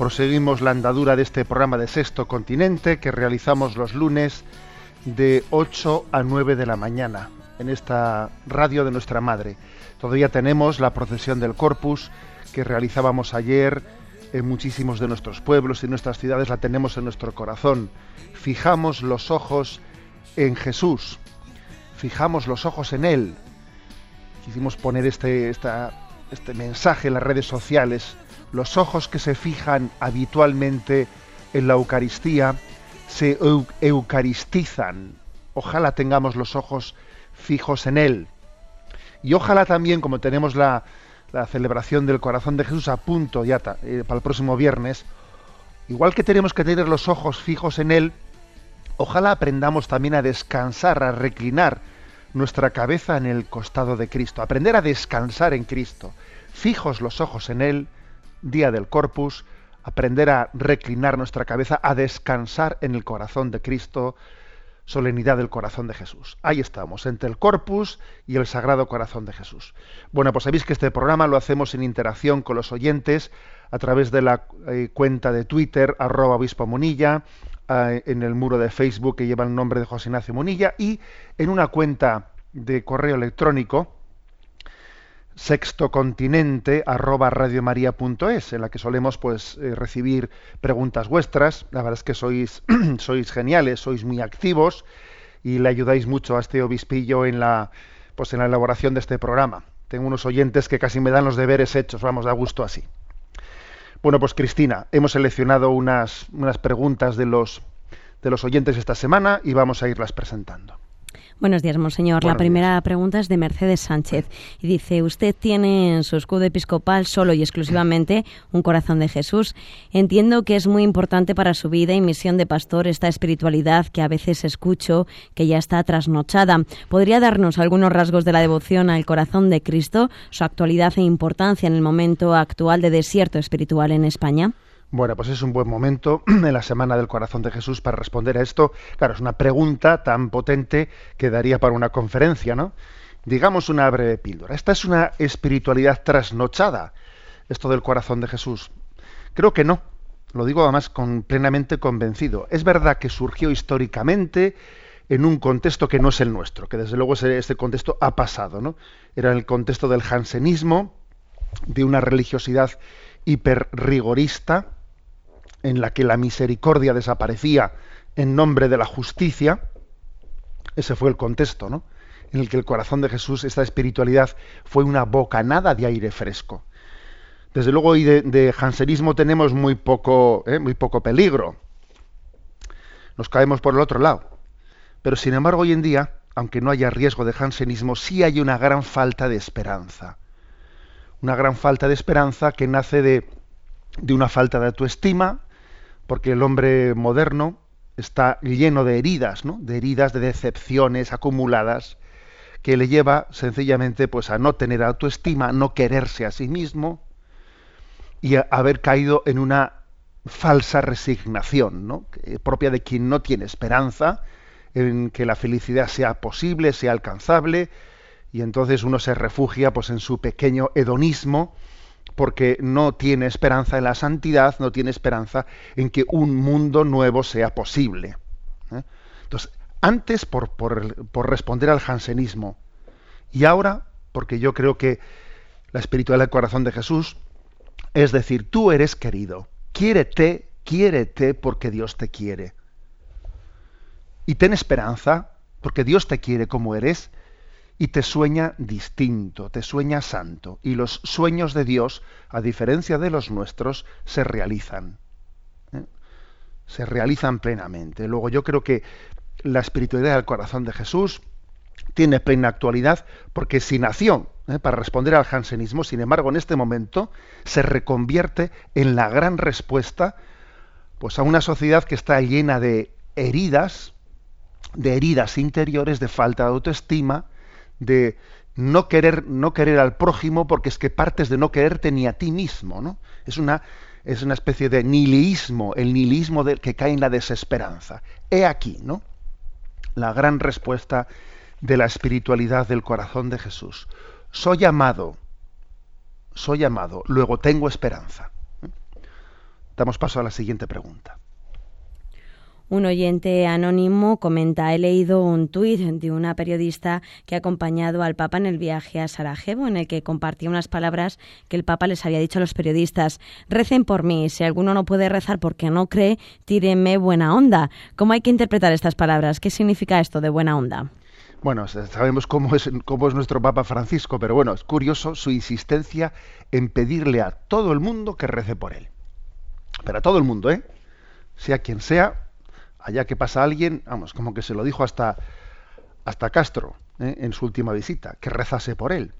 proseguimos la andadura de este programa de Sexto Continente que realizamos los lunes de 8 a 9 de la mañana en esta radio de nuestra Madre. Todavía tenemos la procesión del Corpus que realizábamos ayer en muchísimos de nuestros pueblos y nuestras ciudades, la tenemos en nuestro corazón. Fijamos los ojos en Jesús, fijamos los ojos en Él, quisimos poner este, esta- este mensaje en las redes sociales. Los ojos que se fijan habitualmente en la Eucaristía se eu- eucaristizan. Ojalá tengamos los ojos fijos en Él. Y ojalá también, como tenemos la, la celebración del corazón de Jesús a punto ya eh, para el próximo viernes, igual que tenemos que tener los ojos fijos en Él, ojalá aprendamos también a descansar, a reclinar nuestra cabeza en el costado de Cristo, aprender a descansar en Cristo, fijos los ojos en Él, día del Corpus, aprender a reclinar nuestra cabeza, a descansar en el corazón de Cristo, solemnidad del corazón de Jesús. Ahí estamos, entre el Corpus y el Sagrado Corazón de Jesús. Bueno, pues sabéis que este programa lo hacemos en interacción con los oyentes a través de la eh, cuenta de Twitter, arroba obispo Munilla, en el muro de Facebook que lleva el nombre de José Ignacio Munilla y en una cuenta de correo electrónico sextocontinente arroba radiomaria.es en la que solemos pues eh, recibir preguntas vuestras. La verdad es que sois sois geniales sois muy activos y le ayudáis mucho a este obispillo en la pues en la elaboración de este programa. Tengo unos oyentes que casi me dan los deberes hechos vamos da gusto así. Bueno pues Cristina hemos seleccionado unas unas preguntas de los de los oyentes esta semana y vamos a irlas presentando Buenos días, Monseñor. la primera pregunta es de Mercedes Sánchez y dice, usted tiene en su escudo episcopal solo y exclusivamente un corazón de Jesús. Entiendo que es muy importante para su vida y misión de pastor esta espiritualidad que a veces escucho que ya está trasnochada. ¿Podría darnos algunos rasgos de la devoción al corazón de Cristo, su actualidad e importancia en el momento actual de desierto espiritual en España? Bueno, pues es un buen momento en la Semana del Corazón de Jesús para responder a esto. Claro, es una pregunta tan potente que daría para una conferencia, ¿no? Digamos una breve píldora. Esta es una espiritualidad trasnochada, esto del corazón de Jesús. Creo que no. Lo digo además con, plenamente convencido. Es verdad que surgió históricamente en un contexto que no es el nuestro, que desde luego este contexto ha pasado, ¿no? Era el contexto del jansenismo, de una religiosidad hiperrigorista, en la que la misericordia desaparecía en nombre de la justicia. Ese fue el contexto, ¿no? En el que el corazón de Jesús, esta espiritualidad, fue una bocanada de aire fresco. Desde luego, hoy de, jansenismo tenemos muy poco, ¿eh? muy poco peligro. Nos caemos por el otro lado. Pero sin embargo, hoy en día, aunque no haya riesgo de jansenismo, sí hay una gran falta de esperanza. Una gran falta de esperanza que nace de, de una falta de autoestima, porque el hombre moderno está lleno de heridas, ¿no? De heridas, de decepciones acumuladas, que le lleva sencillamente pues a no tener autoestima, a no quererse a sí mismo y a haber caído en una falsa resignación, ¿no? Propia de quien no tiene esperanza en que la felicidad sea posible, sea alcanzable, y entonces uno se refugia pues en su pequeño hedonismo porque no tiene esperanza en la santidad, no tiene esperanza en que un mundo nuevo sea posible. ¿eh? Entonces, antes por, por- responder al jansenismo y ahora porque yo creo que la espiritualidad del corazón de Jesús es decir, tú eres querido, quiérete, quiérete porque Dios te quiere. Y ten esperanza, porque Dios te quiere como eres y te sueña distinto, te sueña santo. Y los sueños de Dios, a diferencia de los nuestros, se realizan. ¿eh? Se realizan plenamente. Luego yo creo que la espiritualidad del corazón de Jesús tiene plena actualidad porque si nació ¿eh? para responder al jansenismo, sin embargo en este momento se reconvierte en la gran respuesta pues a una sociedad que está llena de heridas, de heridas interiores, de falta de autoestima, de no querer, no querer al prójimo porque es que partes de no quererte ni a ti mismo, ¿no? Es una, es una especie de nihilismo, el nihilismo del que cae en la desesperanza. He aquí, ¿no? La gran respuesta de la espiritualidad del corazón de Jesús. Soy amado, soy amado, luego tengo esperanza. ¿Eh? Damos paso a la siguiente pregunta. Un oyente anónimo comenta, he leído un tuit de una periodista que ha acompañado al Papa en el viaje a Sarajevo, en el que compartía unas palabras que el Papa les había dicho a los periodistas. Recen por mí, si alguno no puede rezar porque no cree, tírenme buena onda. ¿Cómo hay que interpretar estas palabras? ¿Qué significa esto de buena onda? Bueno, sabemos cómo es, cómo es nuestro Papa Francisco, pero bueno, es curioso su insistencia en pedirle a todo el mundo que rece por él. Pero a todo el mundo, ¿eh? Sea quien sea, allá que pasa alguien, vamos, como que se lo dijo hasta, hasta Castro ¿eh? en su última visita, que rezase por él.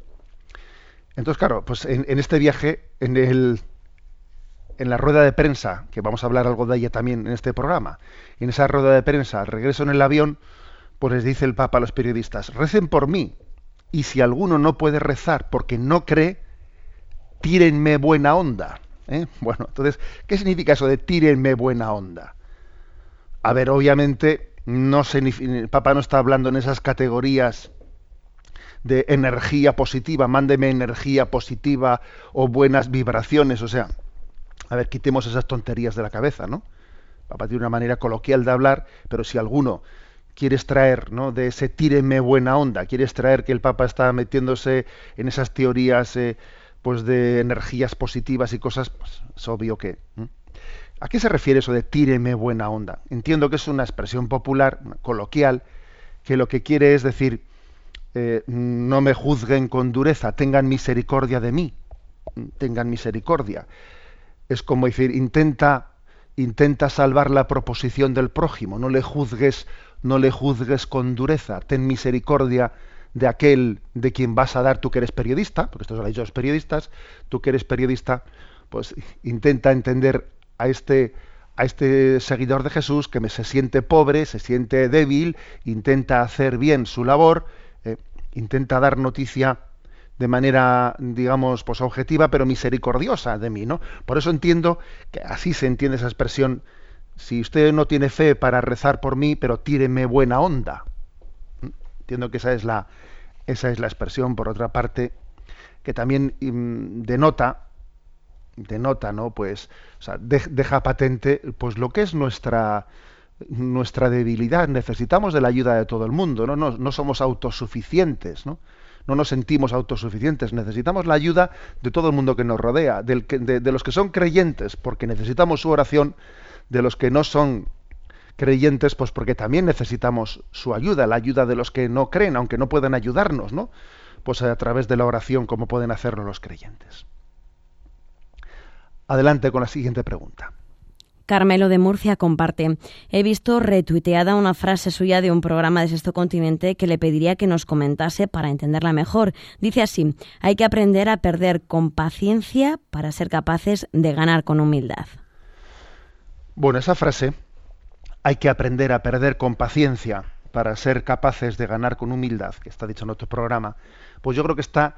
Entonces, claro, pues en, este viaje, en, el, en la rueda de prensa, que vamos a hablar algo de ella también en este programa, en esa rueda de prensa, al regreso en el avión, pues les dice el Papa a los periodistas, recen por mí, y si alguno no puede rezar porque no cree, tírenme buena onda. ¿eh? Bueno, entonces, ¿qué significa eso de tírenme buena onda? A ver, obviamente, no se, el Papa no está hablando en esas categorías de energía positiva, mándeme energía positiva o buenas vibraciones, o sea, a ver, quitemos esas tonterías de la cabeza, ¿no? Papa tiene una manera coloquial de hablar, pero si alguno quiere extraer ¿no? de ese tíreme buena onda, quiere extraer que el Papa está metiéndose en esas teorías eh, pues de energías positivas y cosas, pues es obvio que. ¿A qué se refiere eso de tíreme buena onda? Entiendo que es una expresión popular, coloquial, que lo que quiere es decir, eh, no me juzguen con dureza, tengan misericordia de mí, tengan misericordia. Es como decir, intenta, intenta salvar la proposición del prójimo, no le juzgues, no le juzgues con dureza, ten misericordia de aquel de quien vas a dar, tú que eres periodista, porque esto lo han dicho los periodistas, tú que eres periodista, pues intenta entender a este, a este seguidor de Jesús que se siente pobre, se siente débil, intenta hacer bien su labor, eh, intenta dar noticia de manera, digamos, pues objetiva, pero misericordiosa de mí, ¿no? Por eso entiendo que así se entiende esa expresión. Si usted no tiene fe para rezar por mí, pero tíreme buena onda. ¿Mm? Entiendo que esa es la, esa es la expresión, por otra parte, que también mm, denota denota, ¿no? Pues, deja patente, pues lo que es nuestra nuestra debilidad. Necesitamos de la ayuda de todo el mundo, ¿no? No, no somos autosuficientes, ¿no? No nos sentimos autosuficientes. Necesitamos la ayuda de todo el mundo que nos rodea, del de, de los que son creyentes, porque necesitamos su oración, de los que no son creyentes, pues porque también necesitamos su ayuda, la ayuda de los que no creen, aunque no puedan ayudarnos, ¿no? Pues a través de la oración, como pueden hacerlo los creyentes. Adelante con la siguiente pregunta. Carmelo de Murcia comparte. He visto retuiteada una frase suya de un programa de Sexto Continente que le pediría que nos comentase para entenderla mejor. Dice así, hay que aprender a perder con paciencia para ser capaces de ganar con humildad. Bueno, esa frase, hay que aprender a perder con paciencia para ser capaces de ganar con humildad, que está dicho en otro programa, pues yo creo que está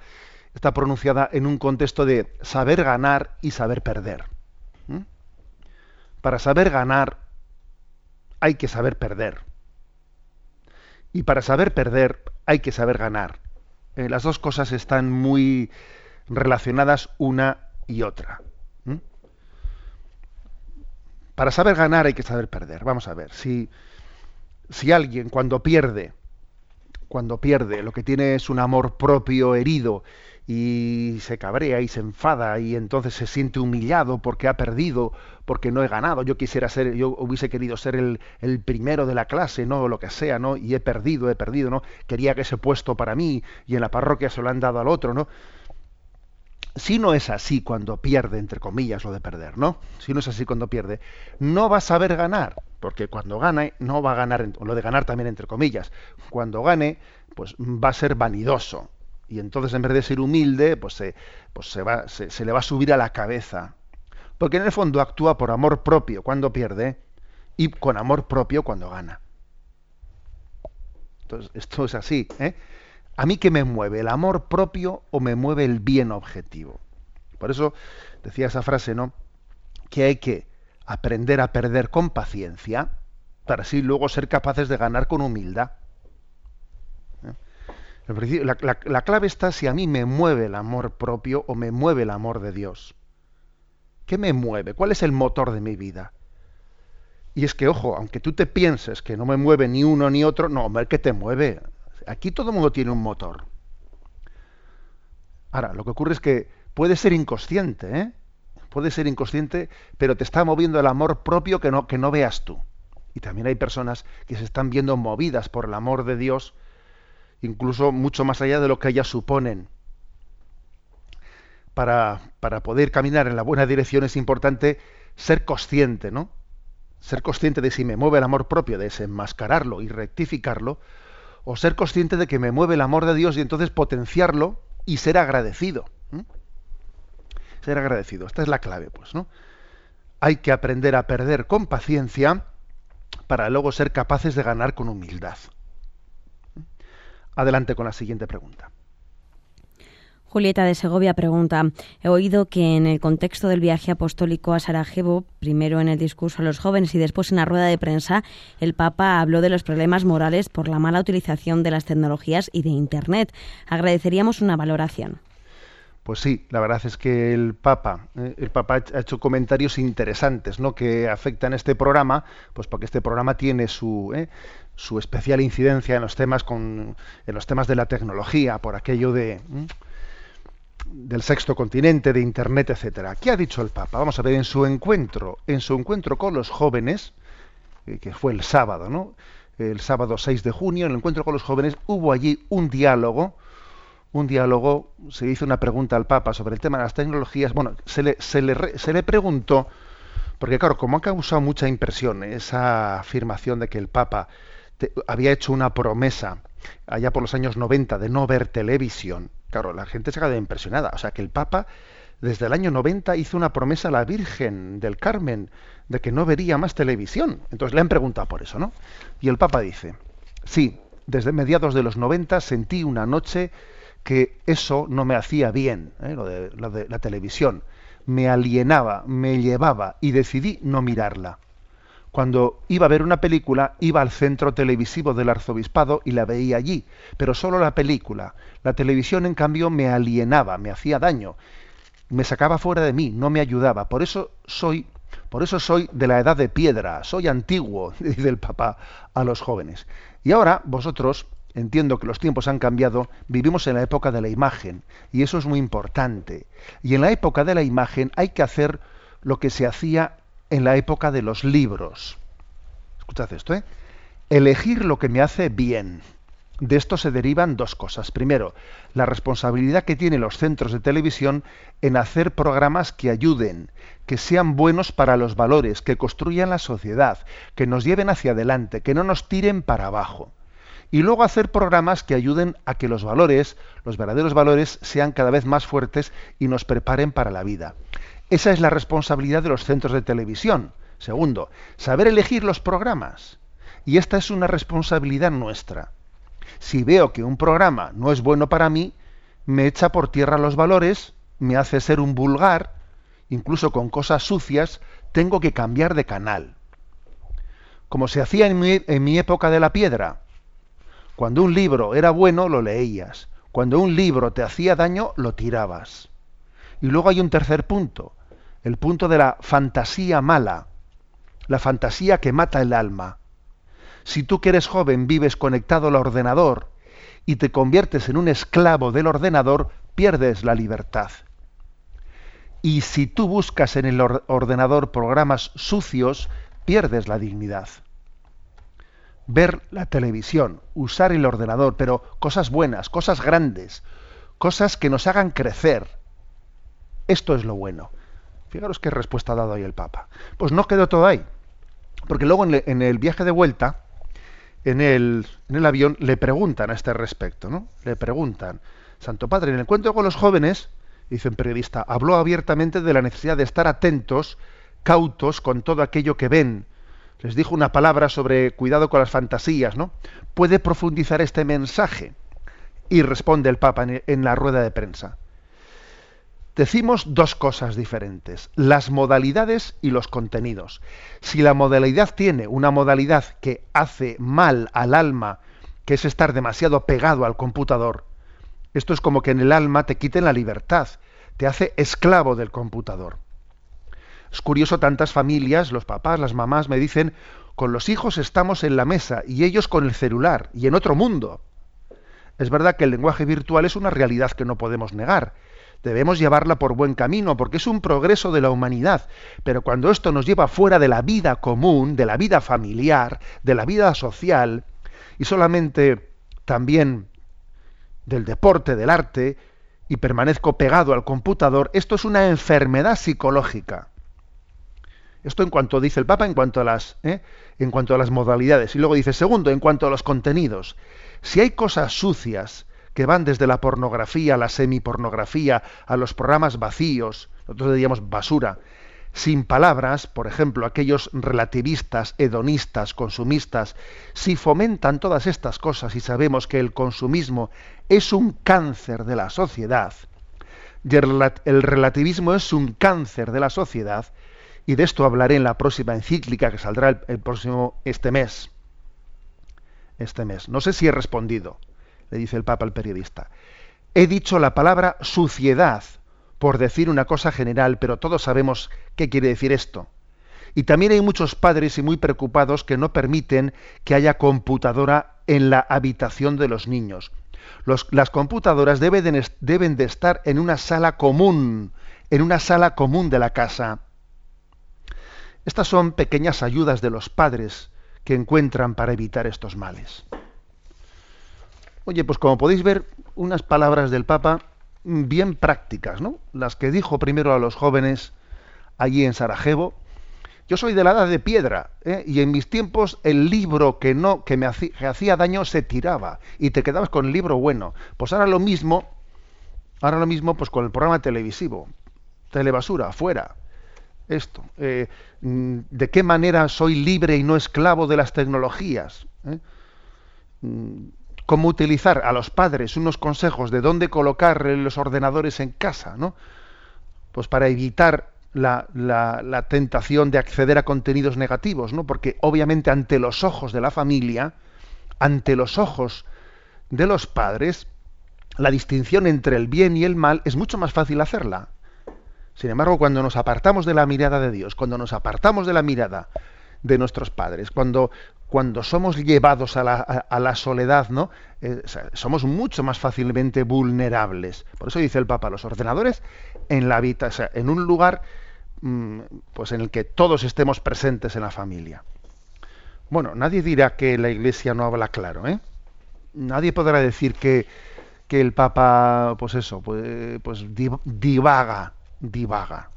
está pronunciada en un contexto de saber ganar y saber perder. Para saber ganar hay que saber perder. Y para saber perder hay que saber ganar. Eh, las dos cosas están muy relacionadas una y otra. Para saber ganar hay que saber perder. Vamos a ver, si, si alguien cuando pierde, cuando pierde, lo que tiene es un amor propio herido y se cabrea y se enfada y entonces se siente humillado porque ha perdido, porque no he ganado, yo quisiera ser, yo hubiese querido ser el, el, primero de la clase, no lo que sea, ¿no? Y he perdido, he perdido, ¿no? Quería que ese puesto para mí y en la parroquia se lo han dado al otro, ¿no? Si no es así cuando pierde, entre comillas, lo de perder, ¿no? Si no es así cuando pierde, no va a saber ganar, porque cuando gane, no va a ganar, lo de ganar también entre comillas, cuando gane, pues va a ser vanidoso, y entonces en vez de ser humilde, pues, se, pues se, va, se, le va a subir a la cabeza. Porque en el fondo actúa por amor propio cuando pierde y con amor propio cuando gana. Entonces, esto es así. ¿eh? ¿A mí qué me mueve? ¿El amor propio o me mueve el bien objetivo? Por eso decía esa frase, ¿no? Que hay que aprender a perder con paciencia para así luego ser capaces de ganar con humildad. La, clave está si a mí me mueve el amor propio o me mueve el amor de Dios. ¿Qué me mueve? ¿Cuál es el motor de mi vida? Y es que, ojo, aunque tú te pienses que no me mueve ni uno ni otro, no, hombre, ¿qué te mueve? Aquí todo el mundo tiene un motor. Ahora, lo que ocurre es que puede ser inconsciente, ¿eh? Puede ser inconsciente, pero te está moviendo el amor propio que no, que no veas tú. Y también hay personas que se están viendo movidas por el amor de Dios incluso mucho más allá de lo que ellas suponen. Para, para, poder caminar en la buena dirección es importante ser consciente, ¿no? Ser consciente de si me mueve el amor propio, de desenmascararlo y rectificarlo, o ser consciente de que me mueve el amor de Dios y entonces potenciarlo y ser agradecido. Ser agradecido. Esta es la clave, pues, ¿no? Hay que aprender a perder con paciencia para luego ser capaces de ganar con humildad. Adelante con la siguiente pregunta. Julieta de Segovia pregunta, he oído que en el contexto del viaje apostólico a Sarajevo, primero en el discurso a los jóvenes y después en la rueda de prensa, el Papa habló de los problemas morales por la mala utilización de las tecnologías y de Internet. Agradeceríamos una valoración. Pues sí, la verdad es que el Papa, eh, el Papa ha hecho comentarios interesantes, ¿no? Que afectan este programa, pues porque este programa tiene su, eh, su especial incidencia en los temas con en los temas de la tecnología por aquello de del sexto continente de internet etcétera. Qué ha dicho el papa vamos a ver en su encuentro en su encuentro con los jóvenes eh, que fue el sábado no el sábado 6 de junio en el encuentro con los jóvenes hubo allí un diálogo un diálogo se hizo una pregunta al papa sobre el tema de las tecnologías. Bueno se le, se le, se le preguntó porque claro como ha causado mucha impresión esa afirmación de que el papa había hecho una promesa allá por los años 90 de no ver televisión. Claro, la gente se queda impresionada. O sea, que el Papa desde el año 90 hizo una promesa a la Virgen del Carmen de que no vería más televisión. Entonces le han preguntado por eso, ¿no? Y el Papa dice, sí, desde mediados de los 90 sentí una noche que eso no me hacía bien, ¿eh? lo, de, lo de la televisión. Me alienaba, me llevaba y decidí no mirarla cuando iba a ver una película, iba al centro televisivo del arzobispado y la veía allí, pero solo la película. La televisión, en cambio, me alienaba, me hacía daño, me sacaba fuera de mí, no me ayudaba. Por eso soy, por eso soy de la edad de piedra, soy antiguo, dice el papá a los jóvenes. Y ahora vosotros, entiendo que los tiempos han cambiado, vivimos en la época de la imagen, y eso es muy importante. Y en la época de la imagen hay que hacer lo que se hacía en la época de los libros. Escuchad esto, ¿eh? Elegir lo que me hace bien. De esto se derivan dos cosas. Primero, la responsabilidad que tienen los centros de televisión en hacer programas que ayuden, que sean buenos para los valores, que construyan la sociedad, que nos lleven hacia adelante, que no nos tiren para abajo. Y luego hacer programas que ayuden a que los valores, los verdaderos valores, sean cada vez más fuertes y nos preparen para la vida. Esa es la responsabilidad de los centros de televisión. Segundo, saber elegir los programas. Y esta es una responsabilidad nuestra. Si veo que un programa no es bueno para mí, me echa por tierra los valores, me hace ser un vulgar, incluso con cosas sucias, tengo que cambiar de canal. Como se hacía en mi, en mi época de la piedra. Cuando un libro era bueno, lo leías. Cuando un libro te hacía daño, lo tirabas. Y luego hay un tercer punto el punto de la fantasía mala, la fantasía que mata el alma. Si tú que eres joven vives conectado al ordenador y te conviertes en un esclavo del ordenador, pierdes la libertad. Y si tú buscas en el ordenador programas sucios, pierdes la dignidad. Ver la televisión, usar el ordenador, pero cosas buenas, cosas grandes, cosas que nos hagan crecer. Esto es lo bueno. Fijaros qué respuesta ha dado ahí el Papa. Pues no quedó todo ahí. Porque luego en, el viaje de vuelta, en el, en el, avión, le preguntan a este respecto, ¿no? Le preguntan, Santo Padre, en el encuentro con los jóvenes, dice un periodista, habló abiertamente de la necesidad de estar atentos, cautos con todo aquello que ven. Les dijo una palabra sobre cuidado con las fantasías, ¿no? ¿Puede profundizar este mensaje? Y responde el Papa en la rueda de prensa decimos dos cosas diferentes, las modalidades y los contenidos. Si la modalidad tiene una modalidad que hace mal al alma, que es estar demasiado pegado al computador, esto es como que en el alma te quiten la libertad, te hace esclavo del computador. Es curioso, tantas familias, los papás, las mamás me dicen, con los hijos estamos en la mesa y ellos con el celular y en otro mundo. Es verdad que el lenguaje virtual es una realidad que no podemos negar, debemos llevarla por buen camino, porque es un progreso de la humanidad. Pero cuando esto nos lleva fuera de la vida común, de la vida familiar, de la vida social, y solamente también del deporte, del arte, y permanezco pegado al computador, esto es una enfermedad psicológica. Esto en cuanto dice el Papa, en cuanto a las, ¿eh? en cuanto a las modalidades. Y luego dice, segundo, en cuanto a los contenidos. Si hay cosas sucias, que van desde la pornografía, la semipornografía, a los programas vacíos, nosotros diríamos basura, sin palabras, por ejemplo, aquellos relativistas, hedonistas, consumistas, si fomentan todas estas cosas y sabemos que el consumismo es un cáncer de la sociedad, y el relativismo es un cáncer de la sociedad, y de esto hablaré en la próxima encíclica que saldrá el próximo este mes. Este mes. No sé si he respondido le dice el Papa al periodista. He dicho la palabra suciedad por decir una cosa general, pero todos sabemos qué quiere decir esto. Y también hay muchos padres y muy preocupados que no permiten que haya computadora en la habitación de los niños. las computadoras deben deben de estar en una sala común, en una sala común de la casa. Estas son pequeñas ayudas de los padres que encuentran para evitar estos males. Oye, pues como podéis ver, unas palabras del Papa bien prácticas, ¿no? Las que dijo primero a los jóvenes allí en Sarajevo. Yo soy de la edad de piedra, ¿eh? y en mis tiempos el libro que no que me hacía, daño se tiraba y te quedabas con el libro bueno. Pues ahora lo mismo, ahora lo mismo, pues con el programa televisivo, telebasura, fuera. Esto, eh, mm, ¿de qué manera soy libre y no esclavo de las tecnologías? ¿Eh? Cómo utilizar a los padres unos consejos de dónde colocar los ordenadores en casa, ¿no? Pues para evitar la, la, tentación de acceder a contenidos negativos, ¿no? Porque obviamente ante los ojos de la familia, ante los ojos de los padres, la distinción entre el bien y el mal es mucho más fácil hacerla. Sin embargo, cuando nos apartamos de la mirada de Dios, cuando nos apartamos de la mirada de nuestros padres, cuando, cuando somos llevados a la, a, la soledad, ¿no? Eh, somos mucho más fácilmente vulnerables. Por eso dice el Papa, los ordenadores en la habitación, en un lugar mm, pues en el que todos estemos presentes en la familia. Bueno, nadie dirá que la Iglesia no habla claro, ¿eh? Nadie podrá decir que, que el Papa, pues eso, pues, pues divaga, divaga.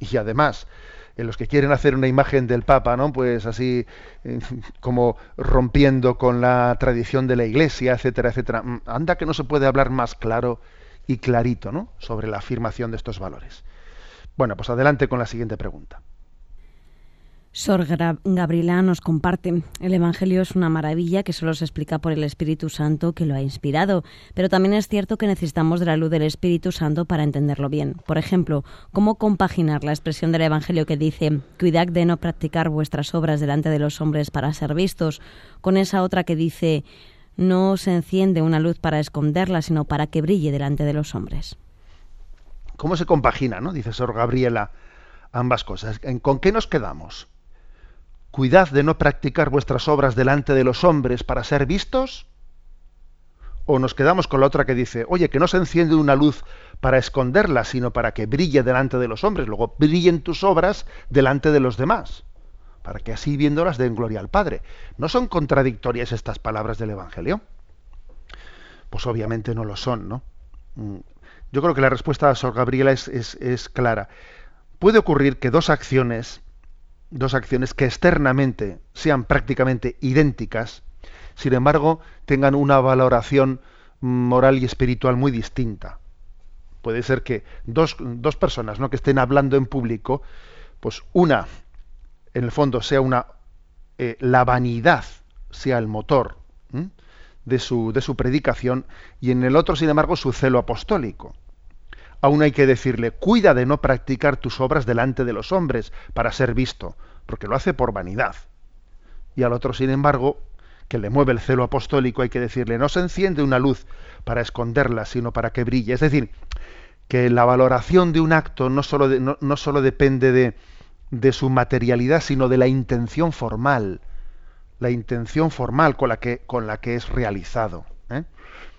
Y además, los que quieren hacer una imagen del Papa, ¿no? Pues así eh, como rompiendo con la tradición de la Iglesia, etcétera, etcétera. Mm, anda que no se puede hablar más claro y clarito, ¿no? Sobre la afirmación de estos valores. Bueno, pues adelante con la siguiente pregunta. Sor Gabriela nos comparte, el Evangelio es una maravilla que solo se explica por el Espíritu Santo que lo ha inspirado, pero también es cierto que necesitamos de la luz del Espíritu Santo para entenderlo bien. Por ejemplo, ¿cómo compaginar la expresión del Evangelio que dice, cuidad de no practicar vuestras obras delante de los hombres para ser vistos, con esa otra que dice, no se enciende una luz para esconderla, sino para que brille delante de los hombres? ¿Cómo se compagina, no? Dice Sor Gabriela, ambas cosas. ¿Con qué nos quedamos? Cuidad de no practicar vuestras obras delante de los hombres para ser vistos. o nos quedamos con la otra que dice, oye, que no se enciende una luz para esconderla, sino para que brille delante de los hombres, luego brillen tus obras delante de los demás, para que así viéndolas den gloria al Padre. ¿No son contradictorias estas palabras del Evangelio? Pues obviamente no lo son, ¿no? Mm. Yo creo que la respuesta a Sor Gabriela es, es clara. Puede ocurrir que dos acciones, dos acciones que externamente sean prácticamente idénticas, sin embargo, tengan una valoración moral y espiritual muy distinta. Puede ser que dos, personas ¿no? que estén hablando en público, pues una, en el fondo, sea una eh, la vanidad sea el motor de su, de su predicación, y en el otro, sin embargo, su celo apostólico. Aún hay que decirle, cuida de no practicar tus obras delante de los hombres para ser visto, porque lo hace por vanidad. Y al otro, sin embargo, que le mueve el celo apostólico, hay que decirle, no se enciende una luz para esconderla, sino para que brille. Es decir, que la valoración de un acto no solo, no, solo depende de, su materialidad, sino de la intención formal, la intención formal con la que, con la que es realizado. ¿eh?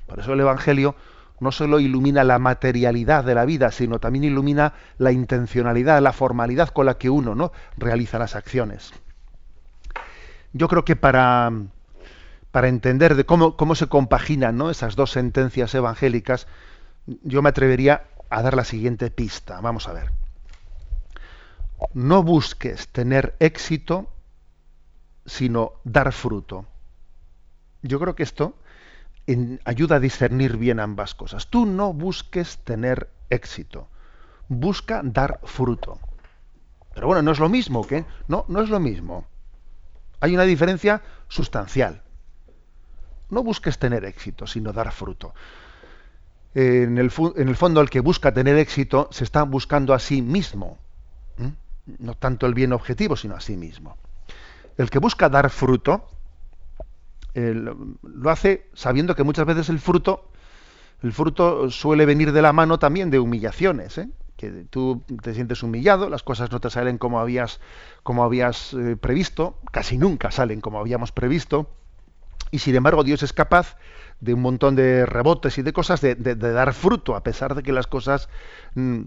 Por eso el Evangelio no solo ilumina la materialidad de la vida, sino también ilumina la intencionalidad, la formalidad con la que uno ¿no? realiza las acciones. Yo creo que para, para entender de cómo, cómo se compaginan ¿no? esas dos sentencias evangélicas, yo me atrevería a dar la siguiente pista. Vamos a ver. No busques tener éxito, sino dar fruto. Yo creo que esto ayuda a discernir bien ambas cosas. Tú no busques tener éxito, busca dar fruto. Pero bueno, no es lo mismo, ¿qué? No, no es lo mismo. Hay una diferencia sustancial. No busques tener éxito, sino dar fruto. En el, fondo, el que busca tener éxito se está buscando a sí mismo. No tanto el bien objetivo, sino a sí mismo. El que busca dar fruto, lo hace sabiendo que muchas veces el fruto, el fruto suele venir de la mano también de humillaciones. ¿eh? que tú te sientes humillado, las cosas no te salen como habías, como habías eh, previsto, casi nunca salen como habíamos previsto, y sin embargo, Dios es capaz de un montón de rebotes y de cosas de, dar fruto, a pesar de que las cosas mm,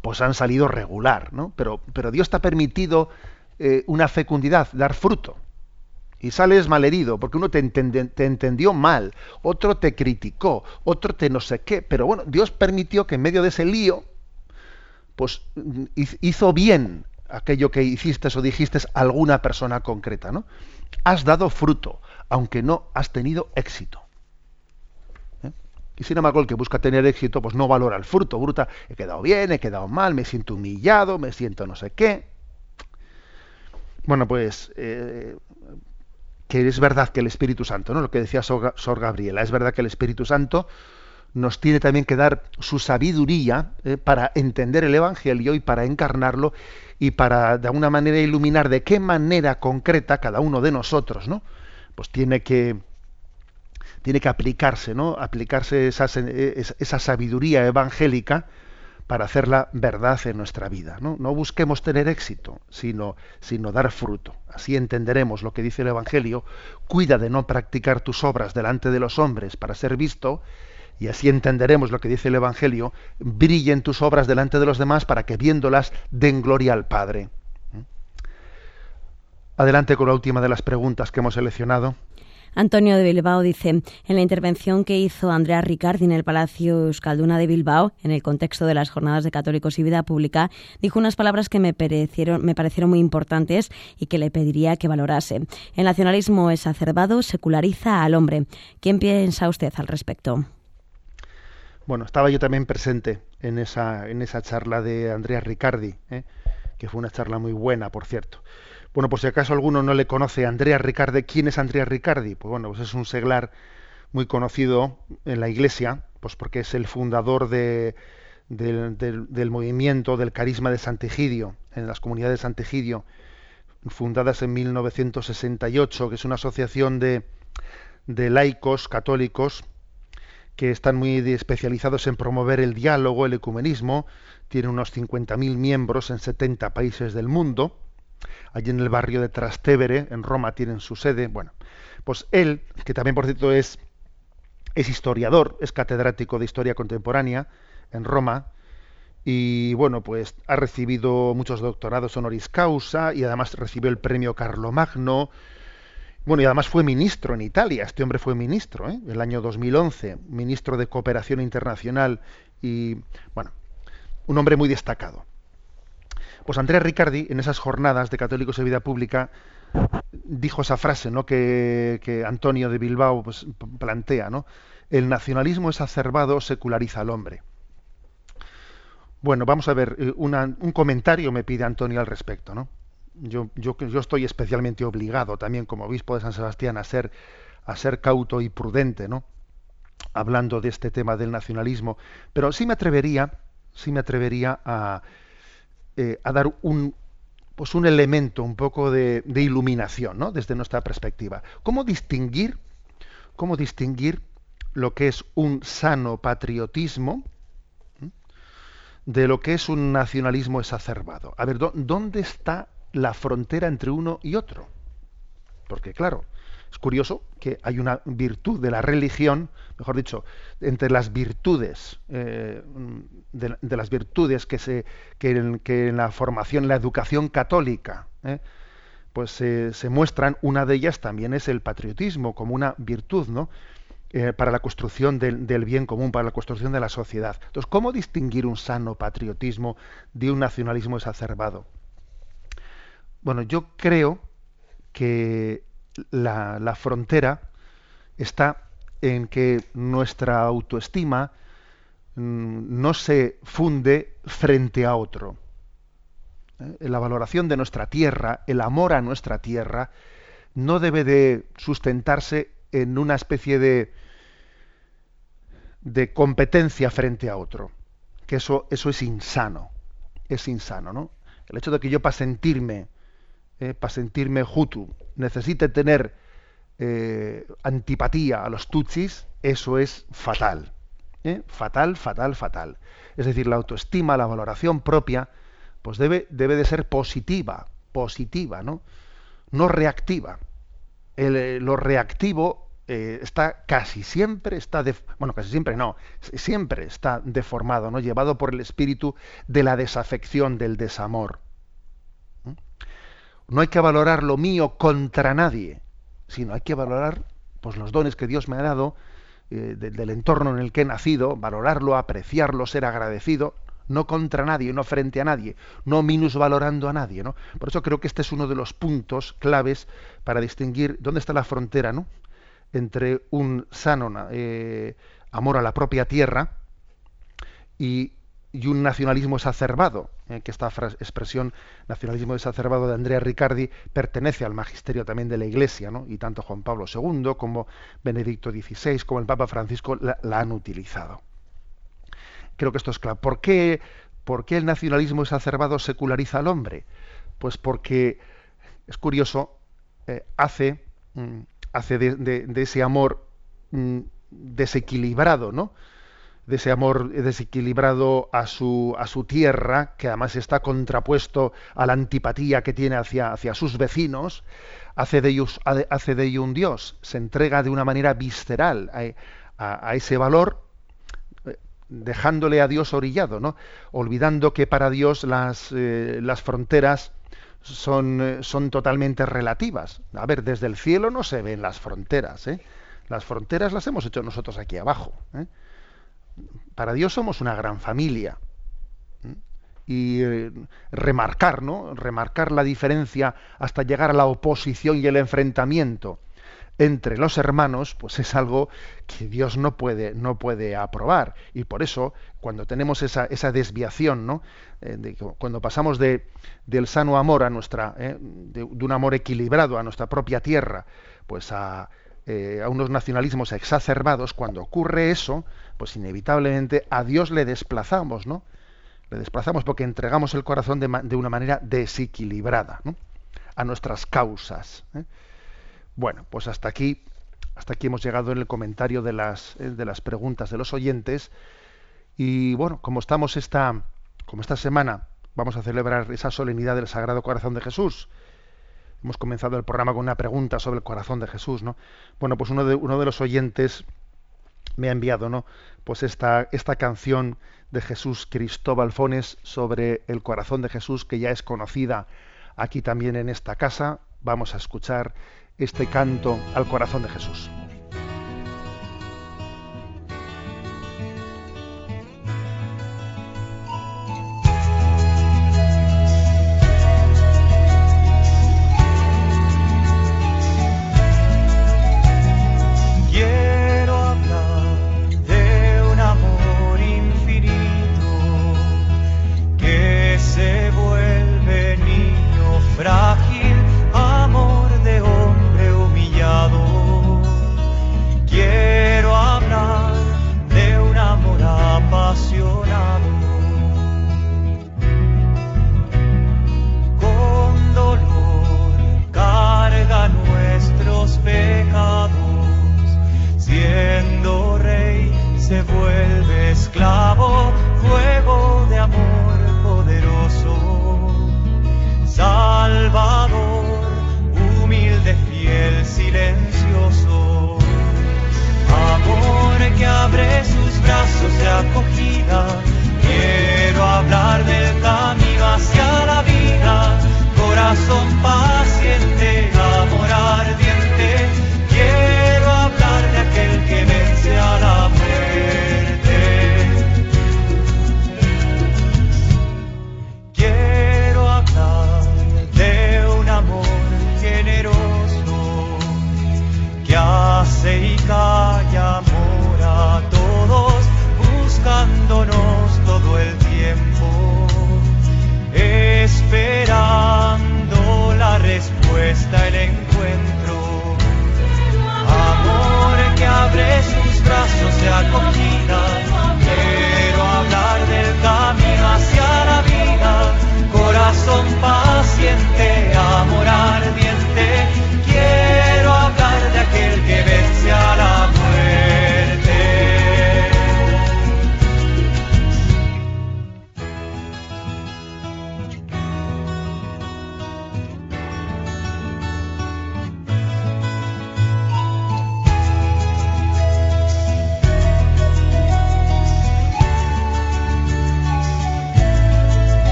pues han salido regular, ¿no? Pero, pero Dios te ha permitido eh, una fecundidad, dar fruto. Y sales malherido, porque uno te, te, entendió mal, otro te criticó, otro te no sé qué. Pero bueno, Dios permitió que en medio de ese lío, pues mm, hizo bien aquello que hiciste o dijiste a alguna persona concreta, ¿no? Has dado fruto, aunque no has tenido éxito. ¿Eh? Y sin embargo, el que busca tener éxito, pues no valora el fruto. Bruta, he quedado bien, he quedado mal, me siento humillado, me siento no sé qué. Bueno, pues eh, que es verdad que el Espíritu Santo, ¿no? Lo que decía Sor, Gabriela, es verdad que el Espíritu Santo nos tiene también que dar su sabiduría eh, para entender el Evangelio y para encarnarlo y para de alguna manera iluminar de qué manera concreta cada uno de nosotros, ¿no? pues tiene que tiene que aplicarse, ¿no? Aplicarse esa, esa sabiduría evangélica para hacerla verdad en nuestra vida. ¿no? no busquemos tener éxito, sino, sino dar fruto. Así entenderemos lo que dice el Evangelio. Cuida de no practicar tus obras delante de los hombres para ser visto, y así entenderemos lo que dice el Evangelio. Brillen tus obras delante de los demás para que viéndolas den gloria al Padre. Adelante con la última de las preguntas que hemos seleccionado. Antonio de Bilbao dice, en la intervención que hizo Andrea Ricardi en el Palacio Euskalduna de Bilbao, en el contexto de las jornadas de católicos y vida pública, dijo unas palabras que me parecieron, me parecieron muy importantes y que le pediría que valorase. El nacionalismo exacerbado seculariza al hombre. ¿Quién piensa usted al respecto? Bueno, estaba yo también presente en esa, en esa charla de Andrea Ricardi, ¿eh? que fue una charla muy buena, por cierto. Bueno, por si acaso alguno no le conoce, Andrea Ricardi, ¿quién es Andrea Ricardi? Pues bueno, pues es un seglar muy conocido en la Iglesia, pues porque es el fundador de, del, movimiento del carisma de Santigidio, en las comunidades de Santigidio, fundadas en 1968, que es una asociación de, de laicos católicos que están muy especializados en promover el diálogo, el ecumenismo, tiene unos 50.000 miembros en 70 países del mundo, allí en el barrio de Trastevere, en Roma, tienen su sede. Bueno, pues él, que también por cierto es es historiador, es catedrático de historia contemporánea en Roma y bueno, pues ha recibido muchos doctorados honoris causa y además recibió el premio Carlomagno. Bueno, y además fue ministro en Italia. Este hombre fue ministro, ¿eh? el año 2011, ministro de Cooperación Internacional y bueno, un hombre muy destacado. Pues Andrea Riccardi, en esas jornadas de católicos de vida pública, dijo esa frase ¿no? que, Antonio de Bilbao pues, plantea, ¿no? El nacionalismo exacerbado seculariza al hombre. Bueno, vamos a ver, eh, un comentario me pide Antonio al respecto, ¿no? Yo, yo, yo estoy especialmente obligado también como obispo de San Sebastián a ser, a ser cauto y prudente, ¿no? Hablando de este tema del nacionalismo, pero sí me atrevería, sí me atrevería a, eh, a dar un, pues un elemento un poco de, iluminación ¿no? desde nuestra perspectiva. ¿Cómo distinguir, cómo distinguir lo que es un sano patriotismo de lo que es un nacionalismo exacerbado? A ver, ¿dónde está la frontera entre uno y otro? Porque claro, es curioso que hay una virtud de la religión, mejor dicho, entre las virtudes, eh, de, las virtudes que, se, que, en, la formación, la educación católica, eh, pues se muestran, una de ellas también es el patriotismo como una virtud, ¿no? Eh, para la construcción del, del, bien común, para la construcción de la sociedad. Entonces, ¿cómo distinguir un sano patriotismo de un nacionalismo exacerbado? Bueno, yo creo que la, frontera está en que nuestra autoestima mm, no se funde frente a otro. ¿Eh? La valoración de nuestra tierra, el amor a nuestra tierra, no debe de sustentarse en una especie de, de competencia frente a otro. Que eso, eso es insano. Es insano, ¿no? El hecho de que yo para sentirme eh, para sentirme Hutu, necesite tener eh, antipatía a los Tutsis, eso es fatal. ¿eh? Fatal, fatal, fatal. Es decir, la autoestima, la valoración propia, pues debe, debe de ser positiva, positiva, ¿no? No reactiva. lo reactivo está casi siempre está bueno casi siempre no siempre está deformado no llevado por el espíritu de la desafección del desamor no hay que valorar lo mío contra nadie, sino hay que valorar pues, los dones que Dios me ha dado, eh, del entorno en el que he nacido, valorarlo, apreciarlo, ser agradecido, no contra nadie, no frente a nadie, no minusvalorando a nadie. ¿no? Por eso creo que este es uno de los puntos claves para distinguir dónde está la frontera ¿no? entre un sano eh, amor a la propia tierra y y un nacionalismo exacerbado, que esta expresión nacionalismo exacerbado de Andrea Riccardi pertenece al magisterio también de la Iglesia, ¿no? y tanto Juan Pablo II como Benedicto XVI como el Papa Francisco la, han utilizado. Creo que esto es claro. ¿Por qué, ¿Por qué el nacionalismo exacerbado seculariza al hombre? Pues porque, es curioso, eh, hace, mm, hace de, ese amor mm, desequilibrado, ¿no? De ese amor desequilibrado a su, a su tierra, que además está contrapuesto a la antipatía que tiene hacia, hacia sus vecinos, hace de, ellos, hace de ello un Dios, se entrega de una manera visceral a, ese valor, eh, dejándole a Dios orillado, ¿no? olvidando que para Dios las, eh, las fronteras son, eh, son totalmente relativas. A ver, desde el cielo no se ven las fronteras, las fronteras las hemos hecho nosotros aquí abajo. Para Dios somos una gran familia. Y eh, remarcar, ¿no? Remarcar la diferencia hasta llegar a la oposición y el enfrentamiento entre los hermanos, pues es algo que Dios no puede, no puede aprobar. Y por eso, cuando tenemos esa, desviación, ¿no? Eh, cuando pasamos de, del sano amor a nuestra, eh, de, un amor equilibrado a nuestra propia tierra, pues a, a unos nacionalismos exacerbados, cuando ocurre eso, pues inevitablemente a Dios le desplazamos, ¿no? Le desplazamos porque entregamos el corazón de, una manera desequilibrada. A nuestras causas. ¿eh? Bueno, pues hasta aquí, hasta aquí hemos llegado en el comentario de las, eh, de las preguntas de los oyentes. Y bueno, como estamos esta, como esta semana vamos a celebrar esa solemnidad del Sagrado Corazón de Jesús, hemos comenzado el programa con una pregunta sobre el corazón de Jesús, ¿no? Bueno, pues uno de, uno de los oyentes me ha enviado, ¿no? Pues esta, esta canción de Jesús Cristóbal Fones sobre el corazón de Jesús, que ya es conocida aquí también en esta casa. Vamos a escuchar este canto al corazón de Jesús.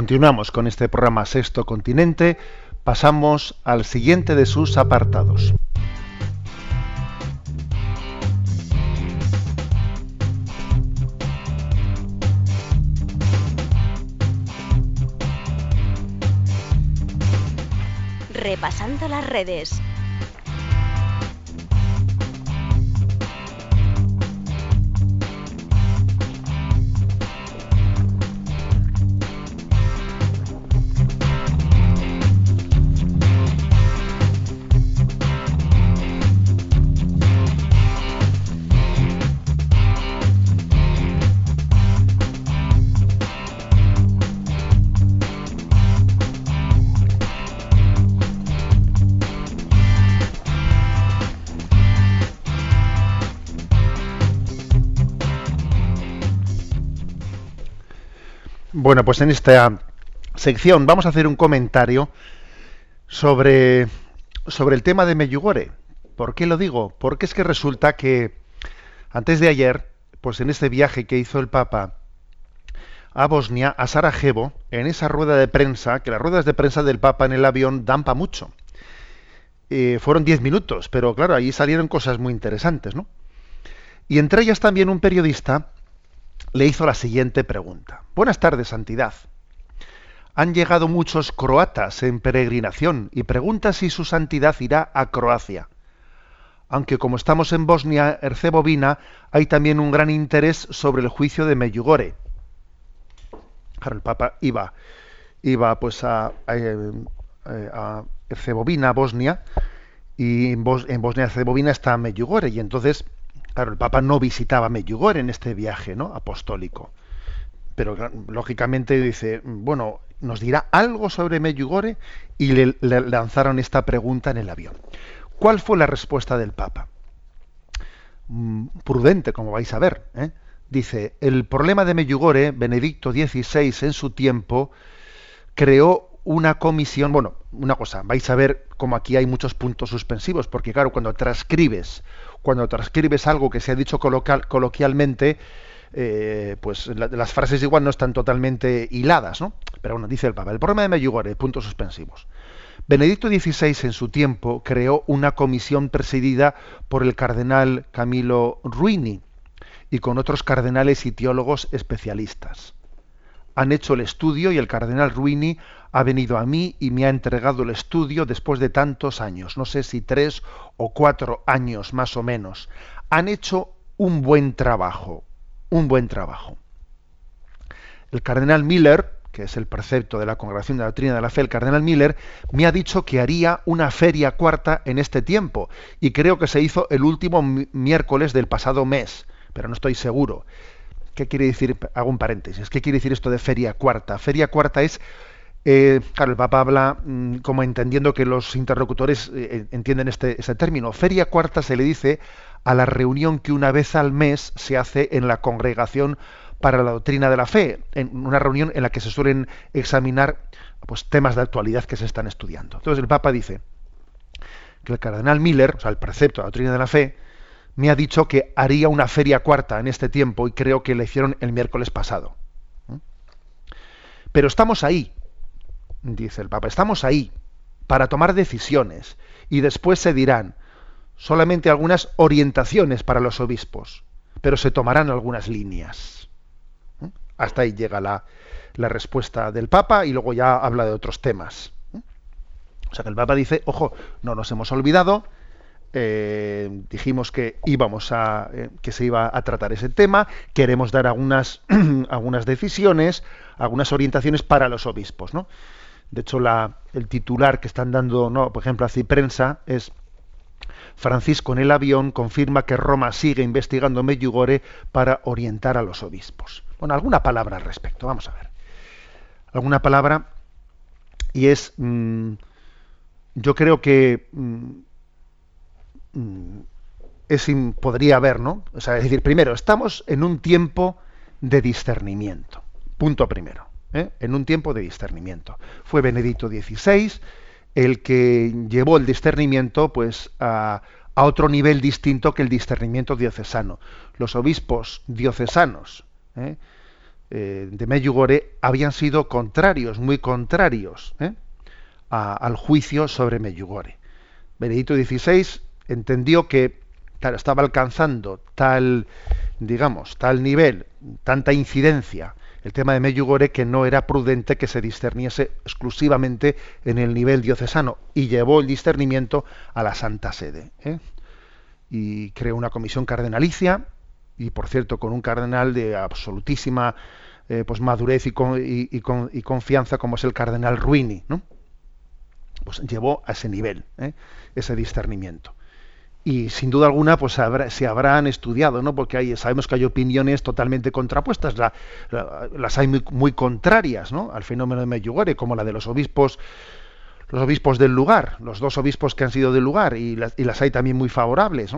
Continuamos con este programa Sexto Continente. Pasamos al siguiente de sus apartados. Repasando las redes. Bueno, pues en esta sección vamos a hacer un comentario sobre, sobre el tema de Meyugore, ¿Por qué lo digo? Porque es que resulta que antes de ayer, pues en este viaje que hizo el Papa a Bosnia, a Sarajevo, en esa rueda de prensa, que las ruedas de prensa del Papa en el avión dan para mucho. Eh, fueron diez minutos, pero claro, ahí salieron cosas muy interesantes, ¿no? Y entre ellas también un periodista le hizo la siguiente pregunta. Buenas tardes, Santidad. Han llegado muchos croatas en peregrinación y pregunta si su santidad irá a Croacia. Aunque como estamos en Bosnia-Herzegovina, hay también un gran interés sobre el juicio de Meyugore. Claro, el Papa iba, iba pues a, a, a Herzegovina, Bosnia, y en, Bosnia-Herzegovina está Meyugore, y entonces Claro, el Papa no visitaba Medjugorje en este viaje ¿no? apostólico. Pero lógicamente dice, bueno, nos dirá algo sobre Medjugorje y le, lanzaron esta pregunta en el avión. ¿Cuál fue la respuesta del Papa? Mm, prudente, como vais a ver. ¿eh? Dice, el problema de Medjugorje, Benedicto XVI en su tiempo, creó una comisión, bueno, una cosa, vais a ver como aquí hay muchos puntos suspensivos, porque claro, cuando transcribes cuando transcribes algo que se ha dicho coloquialmente, eh, pues las frases igual no están totalmente hiladas, ¿no? Pero bueno, dice el Papa, el problema de Medjugorje, puntos suspensivos. Benedicto XVI en su tiempo creó una comisión presidida por el cardenal Camilo Ruini y con otros cardenales y teólogos especialistas. Han hecho el estudio y el cardenal Ruini ha venido a mí y me ha entregado el estudio después de tantos años, no sé si tres o cuatro años más o menos. Han hecho un buen trabajo, un buen trabajo. El cardenal Miller, que es el precepto de la Congregación de la Doctrina de la Fe, el cardenal Miller, me ha dicho que haría una feria cuarta en este tiempo, y creo que se hizo el último miércoles del pasado mes, pero no estoy seguro. ¿Qué quiere decir? Hago un paréntesis. ¿Qué quiere decir esto de feria cuarta? Feria cuarta es eh, claro, el Papa habla mm, como entendiendo que los interlocutores eh, entienden este, este, término. Feria cuarta se le dice a la reunión que una vez al mes se hace en la congregación para la doctrina de la fe, en una reunión en la que se suelen examinar pues, temas de actualidad que se están estudiando. Entonces el Papa dice que el cardenal Miller, o sea, el precepto de la doctrina de la fe, me ha dicho que haría una feria cuarta en este tiempo y creo que le hicieron el miércoles pasado. ¿Mm? Pero estamos ahí, dice el Papa, estamos ahí para tomar decisiones y después se dirán solamente algunas orientaciones para los obispos, pero se tomarán algunas líneas. ¿Mm? Hasta ahí llega la, la respuesta del Papa y luego ya habla de otros temas. ¿Mm? O sea que el Papa dice, ojo, no nos hemos olvidado, eh, dijimos que íbamos a eh, que se iba a tratar ese tema, queremos dar algunas, algunas decisiones, algunas orientaciones para los obispos, ¿no? De hecho, la, el titular que están dando, no, por ejemplo, así prensa es Francisco en el avión confirma que Roma sigue investigando Medjugorje para orientar a los obispos. Bueno, alguna palabra al respecto, vamos a ver. Alguna palabra y es, mm, yo creo que mm, mm, es, podría haber, ¿no? O sea, es decir, primero, estamos en un tiempo de discernimiento. Punto primero. ¿Eh? en un tiempo de discernimiento. Fue Benedicto XVI el que llevó el discernimiento pues, a, otro nivel distinto que el discernimiento diocesano. Los obispos diocesanos ¿eh? Eh, de Medjugorje habían sido contrarios, muy contrarios al juicio sobre Medjugorje. Benedicto XVI entendió que estaba alcanzando tal, digamos, tal nivel, tanta incidencia el tema de Medjugorje que no era prudente que se discerniese exclusivamente en el nivel diocesano y llevó el discernimiento a la Santa Sede. ¿eh? Y creó una comisión cardenalicia y, por cierto, con un cardenal de absolutísima eh, pues madurez y, y, confianza como es el cardenal Ruini, ¿no? Pues llevó a ese nivel, ¿eh? ese discernimiento y sin duda alguna pues se habrán estudiado no porque hay, sabemos que hay opiniones totalmente contrapuestas las hay muy, contrarias ¿no? al fenómeno de Medjugorje como la de los obispos los obispos del lugar los dos obispos que han sido del lugar y las, y las hay también muy favorables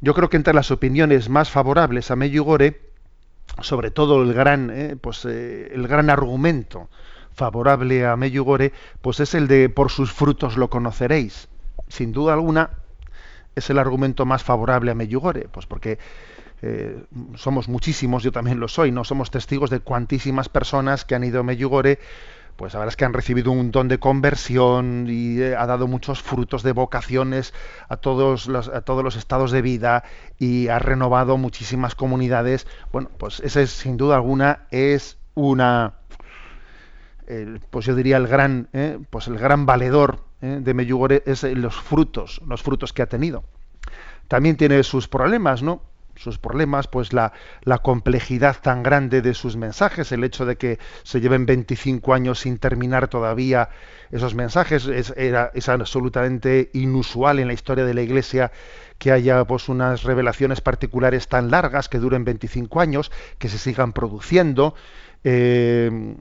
yo creo que entre las opiniones más favorables a Medjugorje sobre todo el gran eh, pues eh, el gran argumento favorable a Medjugorje pues es el de por sus frutos lo conoceréis sin duda alguna es el argumento más favorable a Meyugore? Pues porque eh, somos muchísimos, yo también lo soy, no somos testigos de cuantísimas personas que han ido a Meyugore, pues la verdad es que han recibido un don de conversión y eh, ha dado muchos frutos de vocaciones a todos los, a todos los estados de vida y ha renovado muchísimas comunidades. Bueno, pues ese sin duda alguna es una pues yo diría el gran eh, pues el gran valedor de Meyugore es los frutos los frutos que ha tenido también tiene sus problemas no sus problemas, pues la, la, complejidad tan grande de sus mensajes, el hecho de que se lleven 25 años sin terminar todavía esos mensajes, es, era, es absolutamente inusual en la historia de la Iglesia que haya pues unas revelaciones particulares tan largas que duren 25 años, que se sigan produciendo. Eh,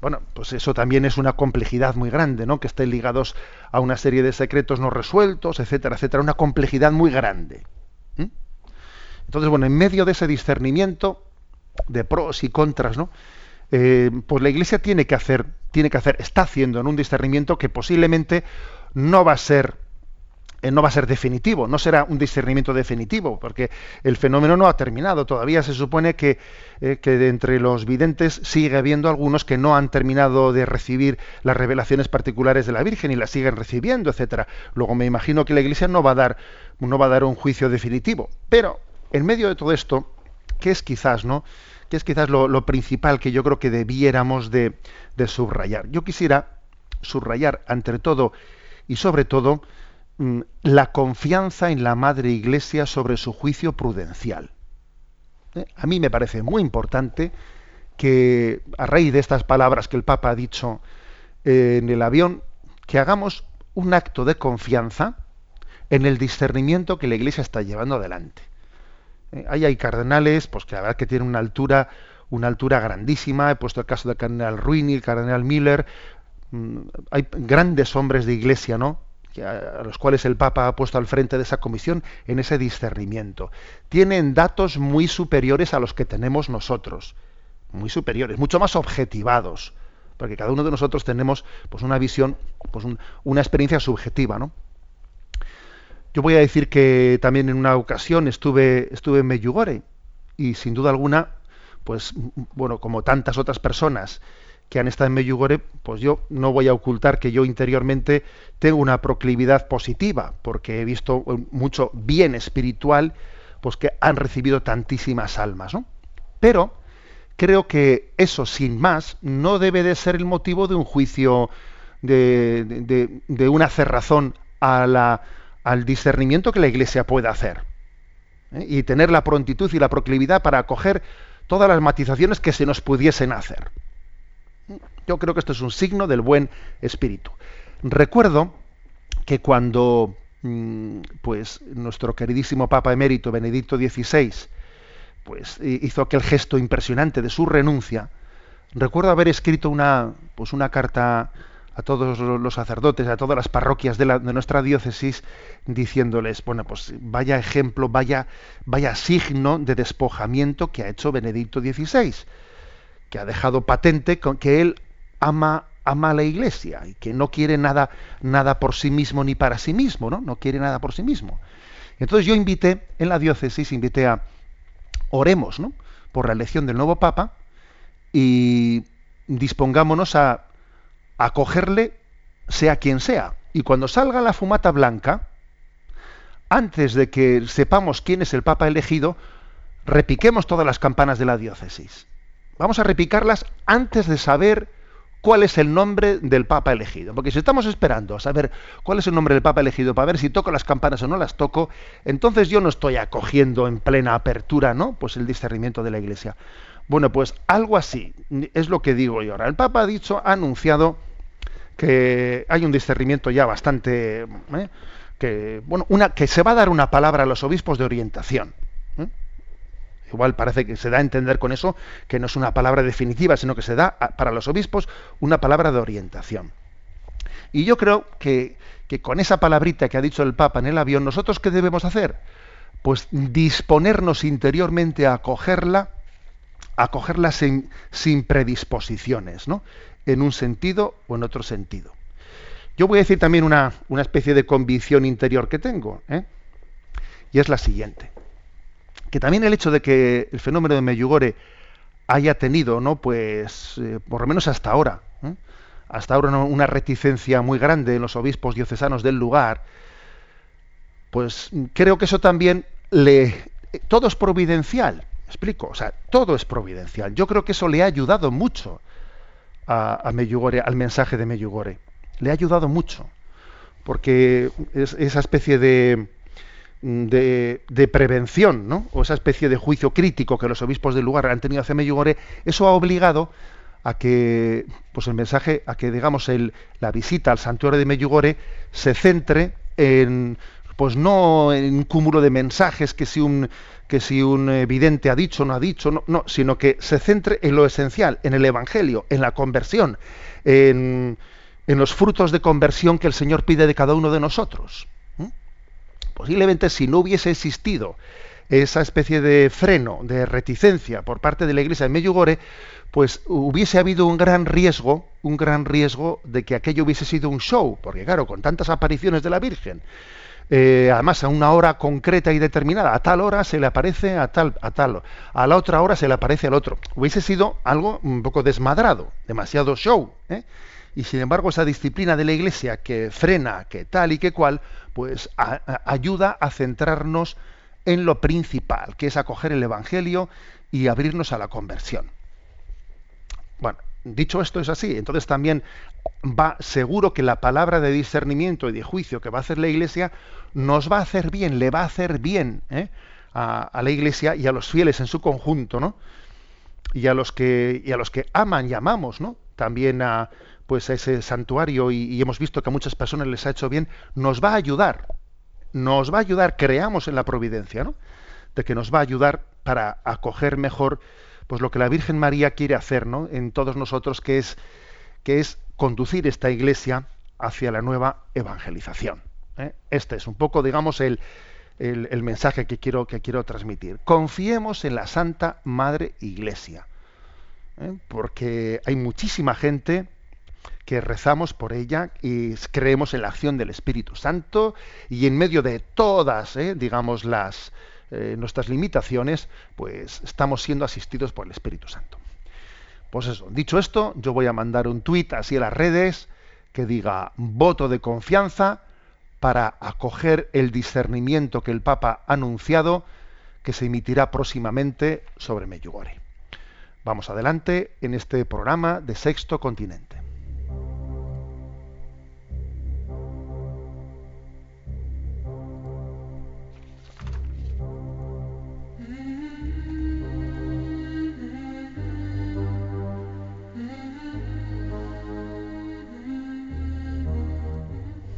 bueno, pues eso también es una complejidad muy grande, ¿no? Que estén ligados a una serie de secretos no resueltos, etcétera, etcétera, una complejidad muy grande. Entonces, bueno, en medio de ese discernimiento de pros y contras, ¿no? Eh, pues la Iglesia tiene que hacer, tiene que hacer, está haciendo en un discernimiento que posiblemente no va a ser no va a ser definitivo, no será un discernimiento definitivo, porque el fenómeno no ha terminado. Todavía se supone que, eh, que de entre los videntes sigue habiendo algunos que no han terminado de recibir las revelaciones particulares de la Virgen y las siguen recibiendo, etcétera. Luego me imagino que la Iglesia no va a dar, no va a dar un juicio definitivo. Pero en medio de todo esto, ¿qué es quizás, no? ¿Qué es quizás lo, principal que yo creo que debiéramos de, subrayar? Yo quisiera subrayar, entre todo y sobre todo, la confianza en la Madre Iglesia sobre su juicio prudencial. ¿Eh? A mí me parece muy importante que, a raíz de estas palabras que el Papa ha dicho eh, en el avión, que hagamos un acto de confianza en el discernimiento que la Iglesia está llevando adelante. Eh, ahí hay cardenales, pues que la verdad que tienen una altura, una altura grandísima. He puesto el caso del cardenal Ruini, el cardenal Miller. Mm, hay grandes hombres de iglesia, ¿no? A los cuales el Papa ha puesto al frente de esa comisión en ese discernimiento. Tienen datos muy superiores a los que tenemos nosotros, muy superiores, mucho más objetivados, porque cada uno de nosotros tenemos pues una visión, pues una experiencia subjetiva, ¿no? Yo voy a decir que también en una ocasión estuve, estuve en Meyugore y sin duda alguna, pues bueno, como tantas otras personas que han estado en Meyugore, pues yo no voy a ocultar que yo interiormente tengo una proclividad positiva, porque he visto mucho bien espiritual, pues que han recibido tantísimas almas, ¿no? Pero creo que eso, sin más, no debe de ser el motivo de un juicio, de, de, de una cerrazón a la, al discernimiento que la Iglesia pueda hacer. ¿eh? Y tener la prontitud y la proclividad para acoger todas las matizaciones que se nos pudiesen hacer. Yo creo que esto es un signo del buen espíritu. Recuerdo que cuando mm, pues nuestro queridísimo Papa emérito Benedicto XVI pues hizo aquel gesto impresionante de su renuncia, recuerdo haber escrito una pues una carta a todos los sacerdotes, a todas las parroquias de, nuestra diócesis, diciéndoles, bueno, pues vaya ejemplo, vaya, vaya signo de despojamiento que ha hecho Benedicto XVI, que ha dejado patente que él ama, ama a la Iglesia y que no quiere nada, nada por sí mismo ni para sí mismo, ¿no? No quiere nada por sí mismo. Entonces yo invité, en la diócesis, invité a, oremos, ¿no? Por la elección del nuevo Papa y dispongámonos a acogerle sea quien sea. Y cuando salga la fumata blanca, antes de que sepamos quién es el Papa elegido, repiquemos todas las campanas de la diócesis. Vamos a repicarlas antes de saber cuál es el nombre del Papa elegido. Porque si estamos esperando a saber cuál es el nombre del Papa elegido para ver si toco las campanas o no las toco, entonces yo no estoy acogiendo en plena apertura, ¿no? Pues el discernimiento de la Iglesia. Bueno, pues algo así es lo que digo yo ahora. El Papa ha dicho, ha anunciado que hay un discernimiento ya bastante ¿eh? que bueno una que se va a dar una palabra a los obispos de orientación ¿eh? Igual parece que se da a entender con eso que no es una palabra definitiva sino que se da para los obispos una palabra de orientación y yo creo que, con esa palabrita que ha dicho el Papa en el avión nosotros qué debemos hacer pues disponernos interiormente a acogerla acogerla sin, sin predisposiciones no en un sentido o en otro sentido. Yo voy a decir también una, especie de convicción interior que tengo. ¿eh? y es la siguiente. Que también el hecho de que el fenómeno de Meyugore haya tenido, ¿no? Pues, eh, por lo menos hasta ahora, ¿eh? hasta ahora una reticencia muy grande en los obispos diocesanos del lugar, pues creo que eso también le... Todo es providencial, explico, o sea, todo es providencial. Yo creo que eso le ha ayudado mucho a, a al mensaje de Meyugore. Le ha ayudado mucho, porque es esa especie de, de, prevención, ¿no? o esa especie de juicio crítico que los obispos del lugar han tenido hacia Meyugore, eso ha obligado a que pues el mensaje, a que digamos el, la visita al santuario de Meyugore se centre en pues no en un cúmulo de mensajes que si un que si un vidente ha dicho no ha dicho, no, sino que se centre en lo esencial, en el Evangelio, en la conversión, en, en los frutos de conversión que el Señor pide de cada uno de nosotros. Posiblemente si no hubiese existido esa especie de freno, de reticencia por parte de la Iglesia de Medjugorje, pues hubiese habido un gran riesgo, un gran riesgo de que aquello hubiese sido un show, porque claro, con tantas apariciones de la Virgen, eh, además a una hora concreta y determinada, a tal hora se le aparece a tal, a tal, a la otra hora se le aparece al otro. Hubiese sido algo un poco desmadrado, demasiado show. ¿eh? Y sin embargo esa disciplina de la Iglesia que frena, que tal y que cual, pues ayuda a centrarnos en lo principal, que es acoger el Evangelio y abrirnos a la conversión. Bueno, dicho esto es así, entonces también va seguro que la palabra de discernimiento y de juicio que va a hacer la Iglesia nos va a hacer bien, le va a hacer bien ¿eh? a, la Iglesia y a los fieles en su conjunto, ¿no? Y a los que y a los que aman y amamos, ¿no? También a pues a ese santuario y, hemos visto que a muchas personas les ha hecho bien, nos va a ayudar, nos va a ayudar, creamos en la providencia, ¿no? De que nos va a ayudar para acoger mejor pues lo que la Virgen María quiere hacer ¿no? en todos nosotros, que es, que es conducir esta iglesia hacia la nueva evangelización. ¿eh? Este es un poco, digamos, el, el, mensaje que quiero, que quiero transmitir. Confiemos en la Santa Madre Iglesia, ¿eh? porque hay muchísima gente que rezamos por ella y creemos en la acción del Espíritu Santo y en medio de todas, ¿eh? digamos, las, eh, nuestras limitaciones, pues estamos siendo asistidos por el Espíritu Santo. Pues eso, dicho esto, yo voy a mandar un tuit así a las redes que diga voto de confianza para acoger el discernimiento que el Papa ha anunciado que se emitirá próximamente sobre Medjugorje. Vamos adelante en este programa de Sexto Continente.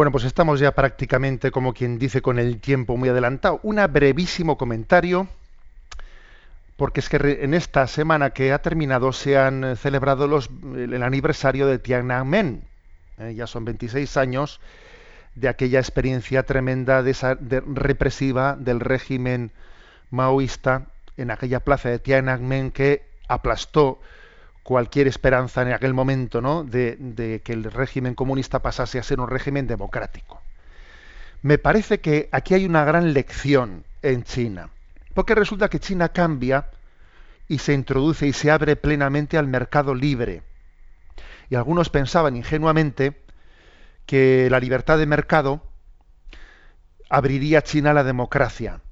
Bueno, pues estamos ya prácticamente, como quien dice, con el tiempo muy adelantado. Un brevísimo comentario, porque es que en esta semana que ha terminado se han celebrado los, el aniversario de Tiananmen. Eh, ya son 26 años de aquella experiencia tremenda de esa, represiva del régimen maoísta en aquella plaza de Tiananmen que aplastó cualquier esperanza en aquel momento ¿no? de, que el régimen comunista pasase a ser un régimen democrático. Me parece que aquí hay una gran lección en China, porque resulta que China cambia y se introduce y se abre plenamente al mercado libre. Y algunos pensaban ingenuamente que la libertad de mercado abriría China a la democracia.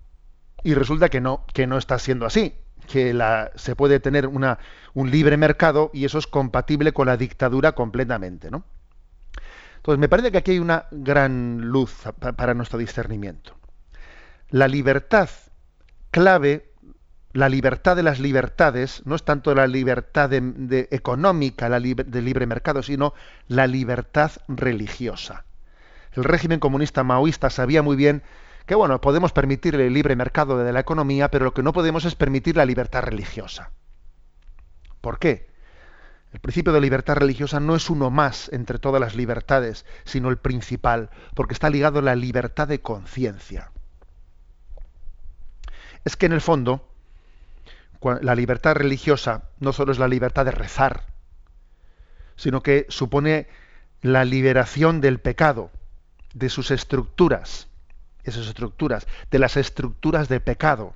Y resulta que no, que no está siendo así que la, se puede tener un libre mercado y eso es compatible con la dictadura completamente, ¿no? Entonces, me parece que aquí hay una gran luz para nuestro discernimiento. La libertad clave, la libertad de las libertades, no es tanto la libertad de, económica, la de libre mercado, sino la libertad religiosa. El régimen comunista maoísta sabía muy bien que bueno, podemos permitir el libre mercado de la economía, pero lo que no podemos es permitir la libertad religiosa. ¿Por qué? El principio de libertad religiosa no es uno más entre todas las libertades, sino el principal, porque está ligado a la libertad de conciencia. Es que en el fondo, la libertad religiosa no solo es la libertad de rezar, sino que supone la liberación del pecado, de sus estructuras, esas estructuras, de las estructuras de pecado.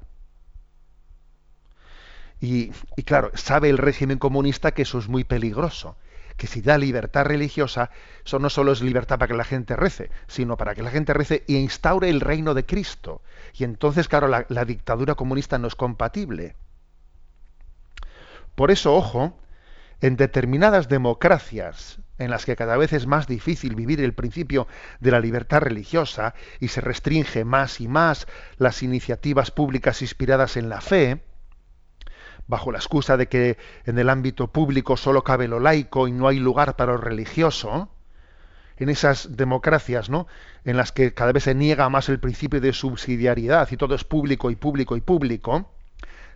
Y, claro, sabe el régimen comunista que eso es muy peligroso, que si da libertad religiosa, eso no solo es libertad para que la gente rece, sino para que la gente rece y instaure el reino de Cristo. Y entonces, claro, la dictadura comunista no es compatible. Por eso, ojo, en determinadas democracias en las que cada vez es más difícil vivir el principio de la libertad religiosa y se restringe más y más las iniciativas públicas inspiradas en la fe, bajo la excusa de que en el ámbito público solo cabe lo laico y no hay lugar para lo religioso, en esas democracias, ¿no? en las que cada vez se niega más el principio de subsidiariedad y todo es público y público y público,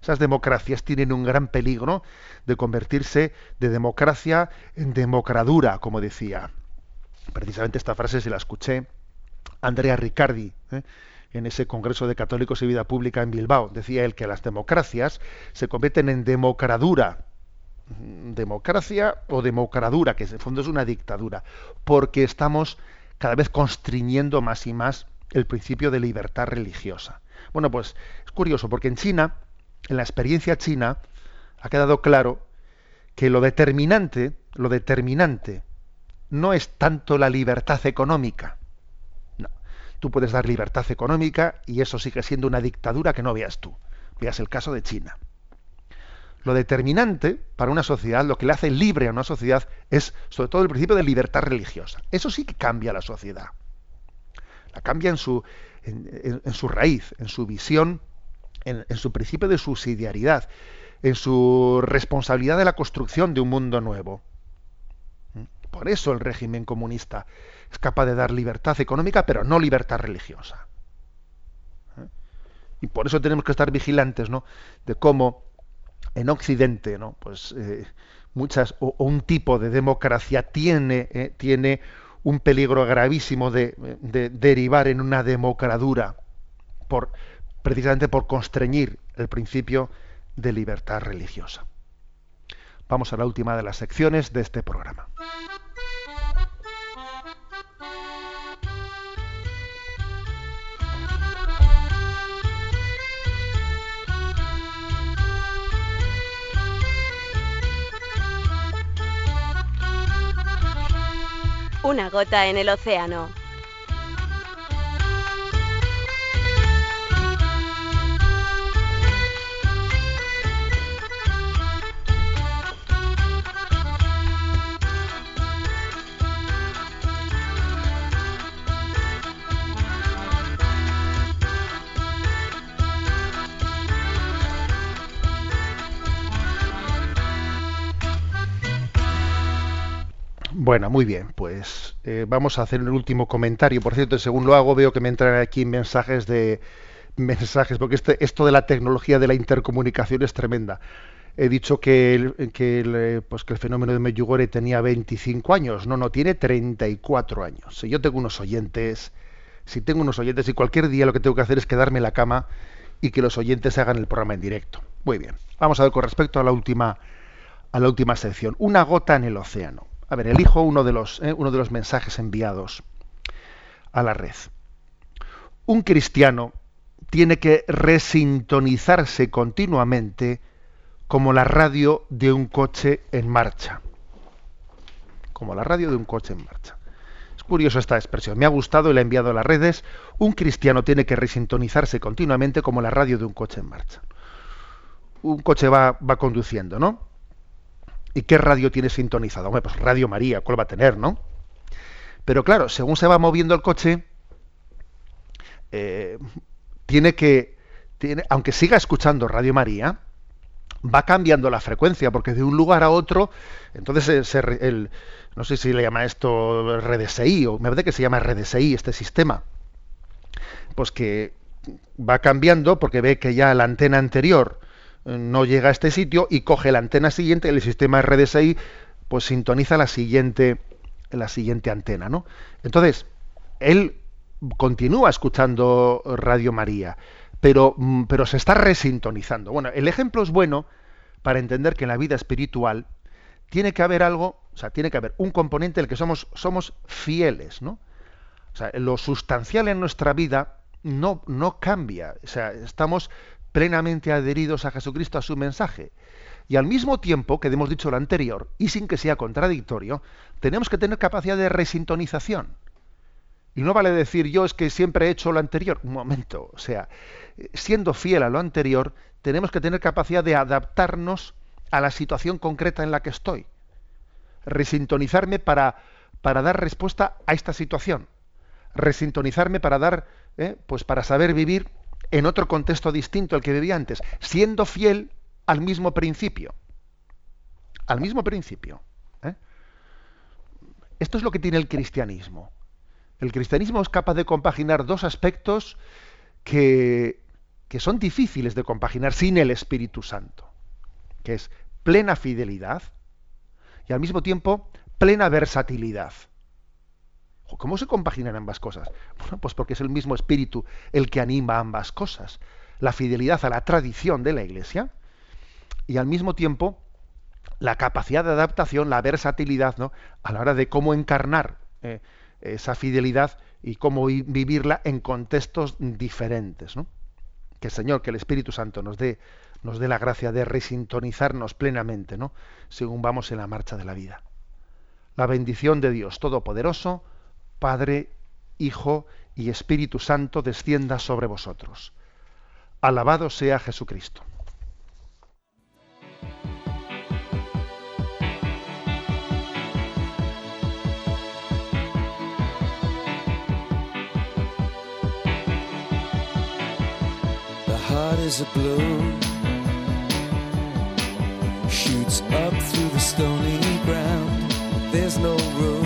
esas democracias tienen un gran peligro de convertirse de democracia en democradura, como decía. Precisamente esta frase se la escuché Andrea Riccardi ¿eh? en ese Congreso de Católicos y Vida Pública en Bilbao. Decía él que las democracias se convierten en democradura. Democracia o democradura, que en el fondo es una dictadura, porque estamos cada vez constriñendo más y más el principio de libertad religiosa. Bueno, pues es curioso, porque en China en la experiencia china ha quedado claro que lo determinante, lo determinante, no es tanto la libertad económica. No. Tú puedes dar libertad económica y eso sigue siendo una dictadura que no veas tú. Veas el caso de China. Lo determinante para una sociedad, lo que le hace libre a una sociedad, es sobre todo el principio de libertad religiosa. Eso sí que cambia la sociedad. La cambia en su, en su raíz, en su visión en, su principio de subsidiariedad, en su responsabilidad de la construcción de un mundo nuevo. ¿Mm? Por eso el régimen comunista es capaz de dar libertad económica, pero no libertad religiosa. ¿Eh? Y por eso tenemos que estar vigilantes, ¿no? De cómo en Occidente, ¿no? Pues eh, muchas o, un tipo de democracia tiene eh, tiene un peligro gravísimo de, de, derivar en una democradura por precisamente por constreñir el principio de libertad religiosa. Vamos a la última de las secciones de este programa. Una gota en el océano. Bueno, muy bien, pues eh, vamos a hacer el último comentario. Por cierto, según lo hago, veo que me entran aquí mensajes de mensajes, porque este, esto de la tecnología de la intercomunicación es tremenda. He dicho que el, eh, pues que el fenómeno de Medjugorje tenía 25 años. No, no, tiene 34 años. Si yo tengo unos oyentes, si tengo unos oyentes y cualquier día lo que tengo que hacer es quedarme en la cama y que los oyentes hagan el programa en directo. Muy bien. Vamos a ver con respecto a la última a la última sección. Una gota en el océano. A ver, elijo uno de los, eh, uno de los mensajes enviados a la red. Un cristiano tiene que resintonizarse continuamente como la radio de un coche en marcha. Como la radio de un coche en marcha. Es curioso esta expresión. Me ha gustado y la he enviado a las redes. Un cristiano tiene que resintonizarse continuamente como la radio de un coche en marcha. Un coche va, va conduciendo, ¿no? ¿Y qué radio tiene sintonizado? Hombre, pues Radio María, ¿cuál va a tener, no? Pero claro, según se va moviendo el coche, eh, tiene que, tiene, aunque siga escuchando Radio María, va cambiando la frecuencia, porque de un lugar a otro, entonces el, no sé si le llama esto RDSI, o me parece que se llama RDSI este sistema, pues que va cambiando porque ve que ya la antena anterior eh, no llega a este sitio y coge la antena siguiente, el sistema RDSI pues sintoniza la siguiente la siguiente antena, ¿no? Entonces, él continúa escuchando Radio María, pero, mm, pero se está resintonizando. Bueno, el ejemplo es bueno para entender que en la vida espiritual tiene que haber algo, o sea, tiene que haber un componente en el que somos, somos fieles, ¿no? O sea, lo sustancial en nuestra vida no, no cambia. O sea, estamos plenamente adheridos a Jesucristo, a su mensaje. Y al mismo tiempo, que hemos dicho lo anterior, y sin que sea contradictorio, tenemos que tener capacidad de resintonización. Y no vale decir yo es que siempre he hecho lo anterior. Un momento, o sea, siendo fiel a lo anterior, tenemos que tener capacidad de adaptarnos a la situación concreta en la que estoy. Resintonizarme para, para dar respuesta a esta situación. Resintonizarme para dar, eh, pues para saber vivir en otro contexto distinto al que vivía antes, siendo fiel al mismo principio. Al mismo principio. ¿eh? Esto es lo que tiene el cristianismo. El cristianismo es capaz de compaginar dos aspectos que, que son difíciles de compaginar sin el Espíritu Santo, que es plena fidelidad y al mismo tiempo plena versatilidad. ¿Cómo se compaginan ambas cosas? Bueno, pues porque es el mismo espíritu el que anima ambas cosas. La fidelidad a la tradición de la Iglesia y al mismo tiempo la capacidad de adaptación, la versatilidad, ¿no? A la hora de cómo encarnar eh, esa fidelidad y cómo vivirla en contextos diferentes, ¿no? Que el Señor, que el Espíritu Santo nos dé, nos dé la gracia de resintonizarnos plenamente, ¿no? Según vamos en la marcha de la vida. La bendición de Dios Todopoderoso, Padre, Hijo y Espíritu Santo descienda sobre vosotros. Alabado sea Jesucristo. heart is a balloon Shoots up through the stony ground There's no room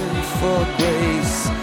for grace.